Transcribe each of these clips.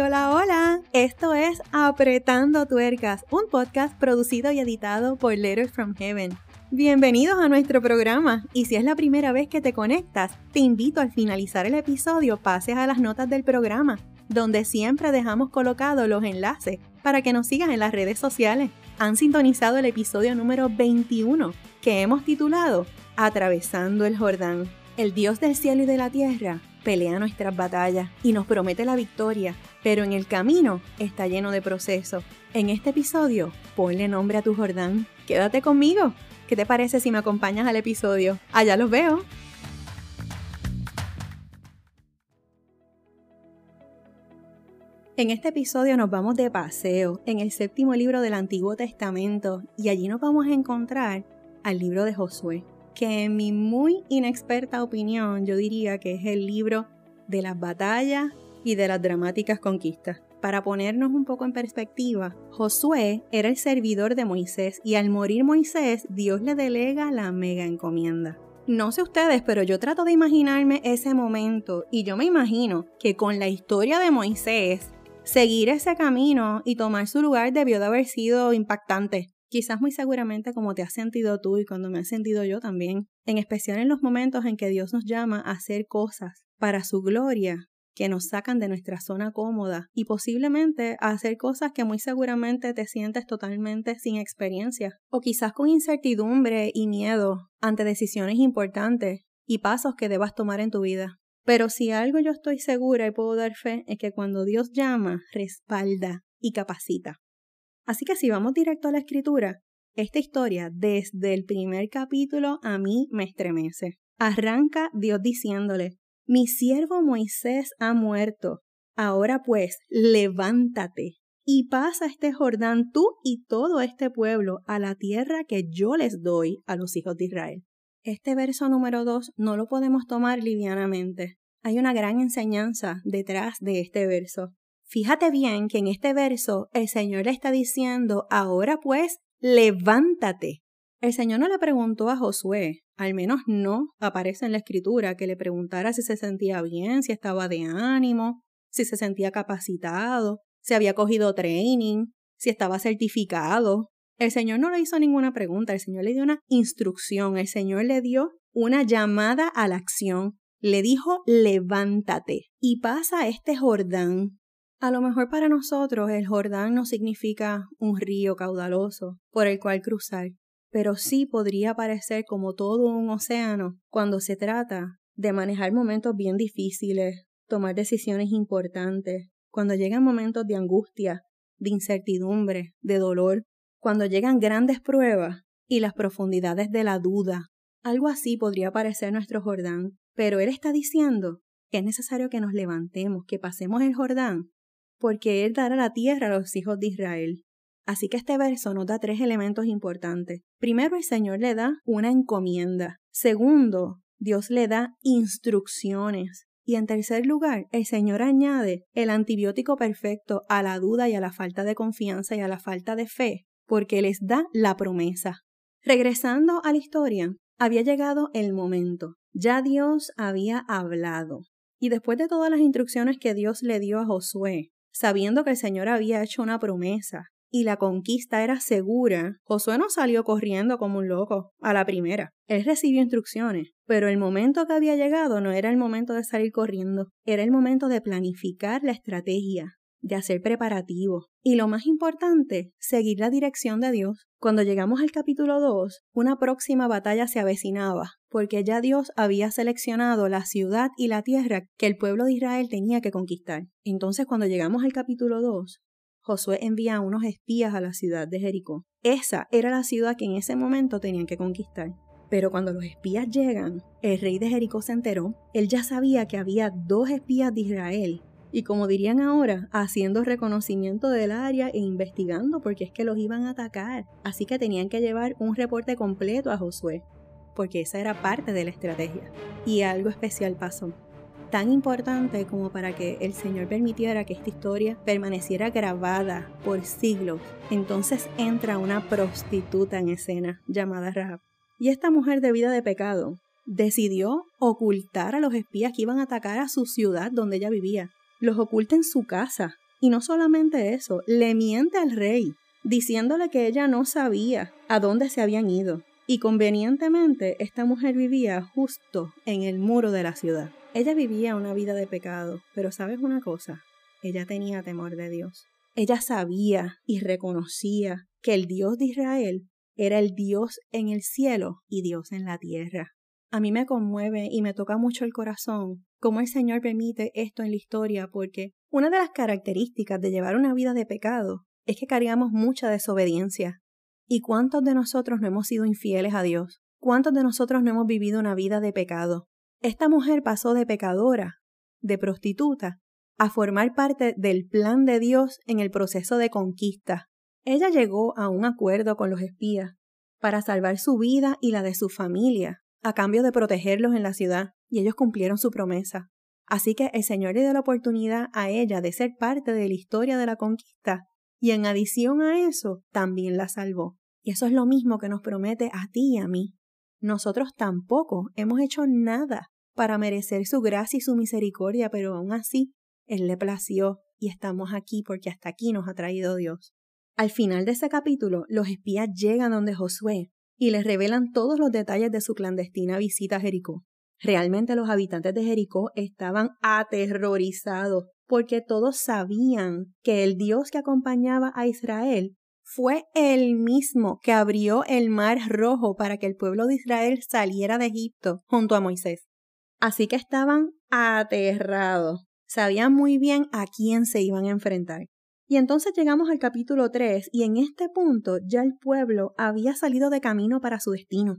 hola, hola. Esto es Apretando Tuercas, un podcast producido y editado por Letters from Heaven. Bienvenidos a nuestro programa y si es la primera vez que te conectas, te invito al finalizar el episodio pases a las notas del programa, donde siempre dejamos colocados los enlaces para que nos sigas en las redes sociales. Han sintonizado el episodio número 21 que hemos titulado Atravesando el Jordán. El Dios del cielo y de la tierra pelea nuestras batallas y nos promete la victoria, pero en el camino está lleno de procesos. En este episodio, ponle nombre a tu Jordán. Quédate conmigo. ¿Qué te parece si me acompañas al episodio? Allá los veo. En este episodio nos vamos de paseo en el séptimo libro del Antiguo Testamento y allí nos vamos a encontrar al libro de Josué, que en mi muy inexperta opinión yo diría que es el libro de las batallas y de las dramáticas conquistas. Para ponernos un poco en perspectiva, Josué era el servidor de Moisés y al morir Moisés, Dios le delega la mega encomienda. No sé ustedes, pero yo trato de imaginarme ese momento y yo me imagino que con la historia de Moisés, seguir ese camino y tomar su lugar debió de haber sido impactante. Quizás muy seguramente como te has sentido tú y cuando me he sentido yo también, en especial en los momentos en que Dios nos llama a hacer cosas para su gloria que nos sacan de nuestra zona cómoda y posiblemente a hacer cosas que muy seguramente te sientes totalmente sin experiencia o quizás con incertidumbre y miedo ante decisiones importantes y pasos que debas tomar en tu vida. Pero si algo yo estoy segura y puedo dar fe es que cuando Dios llama, respalda y capacita. Así que si vamos directo a la escritura, esta historia desde el primer capítulo a mí me estremece. Arranca Dios diciéndole, mi siervo Moisés ha muerto. Ahora pues, levántate y pasa este Jordán tú y todo este pueblo a la tierra que yo les doy a los hijos de Israel. Este verso número dos no lo podemos tomar livianamente. Hay una gran enseñanza detrás de este verso. Fíjate bien que en este verso el Señor le está diciendo, ahora pues, levántate. El Señor no le preguntó a Josué, al menos no aparece en la escritura, que le preguntara si se sentía bien, si estaba de ánimo, si se sentía capacitado, si había cogido training, si estaba certificado. El Señor no le hizo ninguna pregunta, el Señor le dio una instrucción, el Señor le dio una llamada a la acción, le dijo levántate y pasa este Jordán. A lo mejor para nosotros el Jordán no significa un río caudaloso por el cual cruzar, pero sí podría parecer como todo un océano cuando se trata de manejar momentos bien difíciles, tomar decisiones importantes, cuando llegan momentos de angustia, de incertidumbre, de dolor, cuando llegan grandes pruebas y las profundidades de la duda. Algo así podría parecer nuestro Jordán, pero Él está diciendo que es necesario que nos levantemos, que pasemos el Jordán, porque Él dará la tierra a los hijos de Israel. Así que este verso nos da tres elementos importantes. Primero, el Señor le da una encomienda. Segundo, Dios le da instrucciones. Y en tercer lugar, el Señor añade el antibiótico perfecto a la duda y a la falta de confianza y a la falta de fe, porque les da la promesa. Regresando a la historia, había llegado el momento. Ya Dios había hablado. Y después de todas las instrucciones que Dios le dio a Josué, sabiendo que el Señor había hecho una promesa, y la conquista era segura, Josué no salió corriendo como un loco a la primera. Él recibió instrucciones, pero el momento que había llegado no era el momento de salir corriendo, era el momento de planificar la estrategia, de hacer preparativos y lo más importante, seguir la dirección de Dios. Cuando llegamos al capítulo 2, una próxima batalla se avecinaba, porque ya Dios había seleccionado la ciudad y la tierra que el pueblo de Israel tenía que conquistar. Entonces, cuando llegamos al capítulo 2, Josué envía a unos espías a la ciudad de Jericó. Esa era la ciudad que en ese momento tenían que conquistar. Pero cuando los espías llegan, el rey de Jericó se enteró. Él ya sabía que había dos espías de Israel. Y como dirían ahora, haciendo reconocimiento del área e investigando porque es que los iban a atacar. Así que tenían que llevar un reporte completo a Josué, porque esa era parte de la estrategia. Y algo especial pasó tan importante como para que el Señor permitiera que esta historia permaneciera grabada por siglos. Entonces entra una prostituta en escena llamada Rahab. Y esta mujer de vida de pecado decidió ocultar a los espías que iban a atacar a su ciudad donde ella vivía. Los oculta en su casa Y no solamente eso, le miente al rey, diciéndole que ella no sabía a dónde se habían ido. Y convenientemente esta mujer vivía justo en el muro de la ciudad. Ella vivía una vida de pecado, pero ¿sabes una cosa? Ella tenía temor de Dios. Ella sabía y reconocía que el Dios de Israel era el Dios en el cielo y Dios en la tierra. A mí me conmueve y me toca mucho el corazón cómo el Señor permite esto en la historia porque una de las características de llevar una vida de pecado es que cargamos mucha desobediencia. ¿Y cuántos de nosotros no hemos sido infieles a Dios? ¿Cuántos de nosotros no hemos vivido una vida de pecado? Esta mujer pasó de pecadora, de prostituta, a formar parte del plan de Dios en el proceso de conquista. Ella llegó a un acuerdo con los espías para salvar su vida y la de su familia a cambio de protegerlos en la ciudad, y ellos cumplieron su promesa. Así que el Señor le dio la oportunidad a ella de ser parte de la historia de la conquista, y en adición a eso, también la salvó. Y eso es lo mismo que nos promete a ti y a mí. Nosotros tampoco hemos hecho nada para merecer su gracia y su misericordia, pero aún así, Él le plació y estamos aquí porque hasta aquí nos ha traído Dios. Al final de ese capítulo, los espías llegan donde Josué y les revelan todos los detalles de su clandestina visita a Jericó. Realmente los habitantes de Jericó estaban aterrorizados porque todos sabían que el Dios que acompañaba a Israel fue el mismo que abrió el mar rojo para que el pueblo de Israel saliera de Egipto junto a Moisés. Así que estaban aterrados. Sabían muy bien a quién se iban a enfrentar. Y entonces llegamos al capítulo 3 y en este punto ya el pueblo había salido de camino para su destino.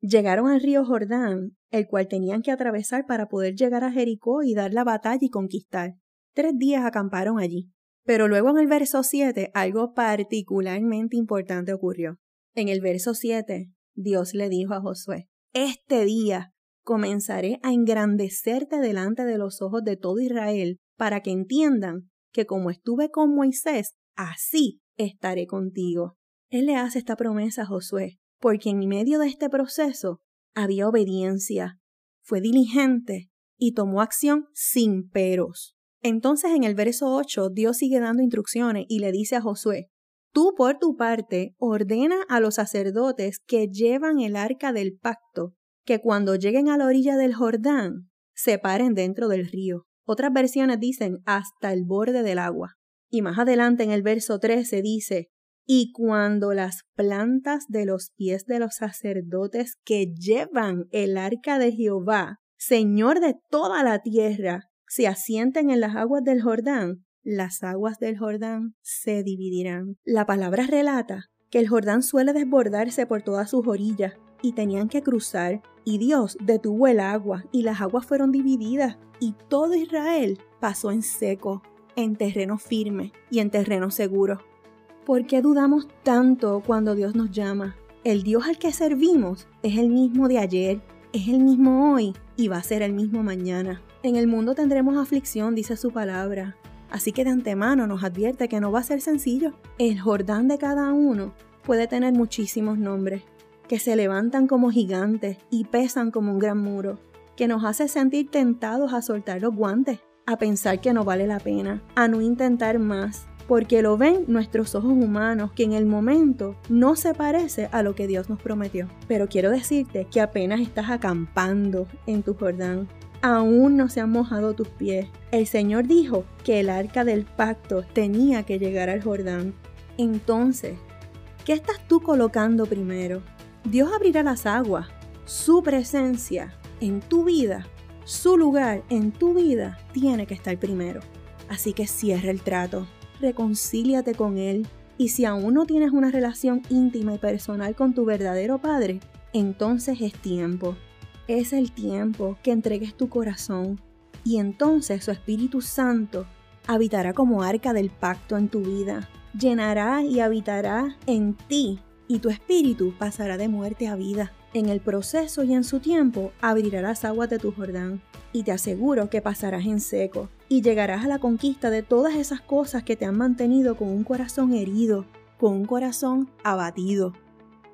Llegaron al río Jordán, el cual tenían que atravesar para poder llegar a Jericó y dar la batalla y conquistar. Tres días acamparon allí. Pero luego en el verso 7 algo particularmente importante ocurrió. En el verso 7 Dios le dijo a Josué, Este día comenzaré a engrandecerte delante de los ojos de todo Israel para que entiendan que como estuve con Moisés, así estaré contigo. Él le hace esta promesa a Josué, porque en medio de este proceso había obediencia, fue diligente y tomó acción sin peros. Entonces en el verso 8 Dios sigue dando instrucciones y le dice a Josué, Tú por tu parte ordena a los sacerdotes que llevan el arca del pacto, que cuando lleguen a la orilla del Jordán, se paren dentro del río. Otras versiones dicen hasta el borde del agua. Y más adelante en el verso 13 dice, y cuando las plantas de los pies de los sacerdotes que llevan el arca de Jehová, Señor de toda la tierra, se asienten en las aguas del Jordán, las aguas del Jordán se dividirán. La palabra relata que el Jordán suele desbordarse por todas sus orillas y tenían que cruzar, y Dios detuvo el agua y las aguas fueron divididas y todo Israel pasó en seco, en terreno firme y en terreno seguro. ¿Por qué dudamos tanto cuando Dios nos llama? El Dios al que servimos es el mismo de ayer, es el mismo hoy y va a ser el mismo mañana. En el mundo tendremos aflicción, dice su palabra. Así que de antemano nos advierte que no va a ser sencillo. El Jordán de cada uno puede tener muchísimos nombres, que se levantan como gigantes y pesan como un gran muro que nos hace sentir tentados a soltar los guantes, a pensar que no vale la pena, a no intentar más, porque lo ven nuestros ojos humanos que en el momento no se parece a lo que Dios nos prometió. Pero quiero decirte que apenas estás acampando en tu Jordán. Aún no se han mojado tus pies. El Señor dijo que el arca del pacto tenía que llegar al Jordán. Entonces, ¿qué estás tú colocando primero? Dios abrirá las aguas. Su presencia en tu vida, su lugar en tu vida tiene que estar primero. Así que cierra el trato, reconcíliate con Él y si aún no tienes una relación íntima y personal con tu verdadero Padre, entonces es tiempo. Es el tiempo que entregues tu corazón y entonces su Espíritu Santo habitará como arca del pacto en tu vida, llenará y habitará en ti y tu espíritu pasará de muerte a vida. En el proceso y en su tiempo abrirá las aguas de tu Jordán, y te aseguro que pasarás en seco, y llegarás a la conquista de todas esas cosas que te han mantenido con un corazón herido, con un corazón abatido.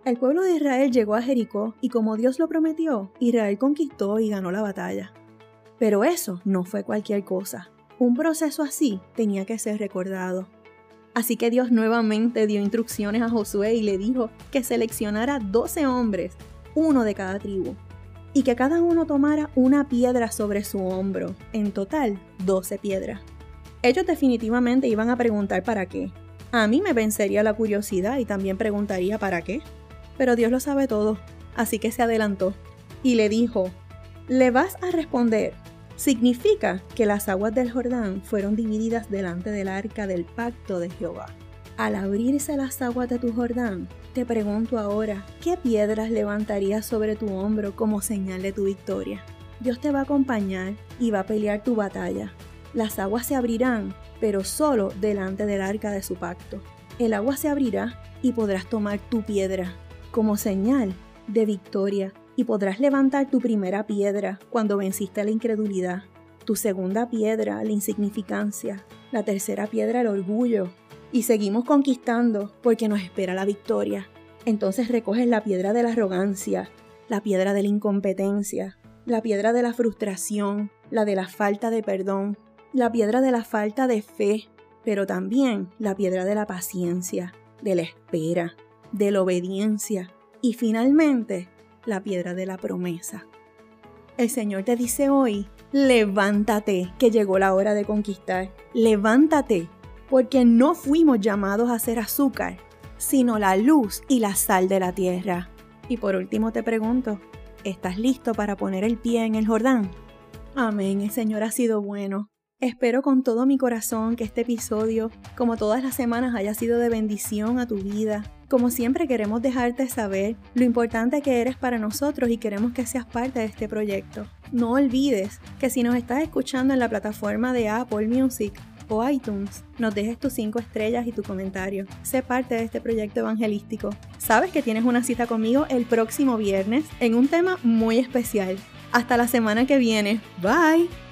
El pueblo de Israel llegó a Jericó y como Dios lo prometió, Israel conquistó y ganó la batalla. Pero eso no fue cualquier cosa. Un proceso así tenía que ser recordado. Así que Dios nuevamente dio instrucciones a Josué y le dijo que seleccionara 12 hombres, uno de cada tribu, y que cada uno tomara una piedra sobre su hombro, en total 12 piedras. Ellos definitivamente iban a preguntar para qué. A mí me vencería la curiosidad y también preguntaría para qué. Pero Dios lo sabe todo, así que se adelantó y le dijo, le vas a responder significa que las aguas del Jordán fueron divididas delante del arca del pacto de Jehová. Al abrirse las aguas de tu Jordán, te pregunto ahora, ¿qué piedras levantarías sobre tu hombro como señal de tu victoria? Dios te va a acompañar y va a pelear tu batalla. Las aguas se abrirán, pero solo delante del arca de su pacto. El agua se abrirá y podrás tomar tu piedra como señal de victoria y podrás levantar tu primera piedra cuando venciste la incredulidad, tu segunda piedra la insignificancia, la tercera piedra el orgullo, y seguimos conquistando porque nos espera la victoria. Entonces recoges la piedra de la arrogancia, la piedra de la incompetencia, la piedra de la frustración, la de la falta de perdón, la piedra de la falta de fe, pero también la piedra de la paciencia, de la espera, de la obediencia. Y finalmente la piedra de la promesa. El Señor te dice hoy, levántate, que llegó la hora de conquistar. Levántate, porque no fuimos llamados a ser azúcar, sino la luz y la sal de la tierra. Y por último te pregunto, ¿estás listo para poner el pie en el Jordán? Amén, el Señor ha sido bueno. Espero con todo mi corazón que este episodio, como todas las semanas, haya sido de bendición a tu vida como siempre queremos dejarte saber lo importante que eres para nosotros y queremos que seas parte de este proyecto. No olvides que si nos estás escuchando en la plataforma de Apple Music o iTunes, nos dejes tus 5 estrellas y tu comentario. Sé parte de este proyecto evangelístico. Sabes que tienes una cita conmigo el próximo viernes en un tema muy especial. Hasta la semana que viene. Bye.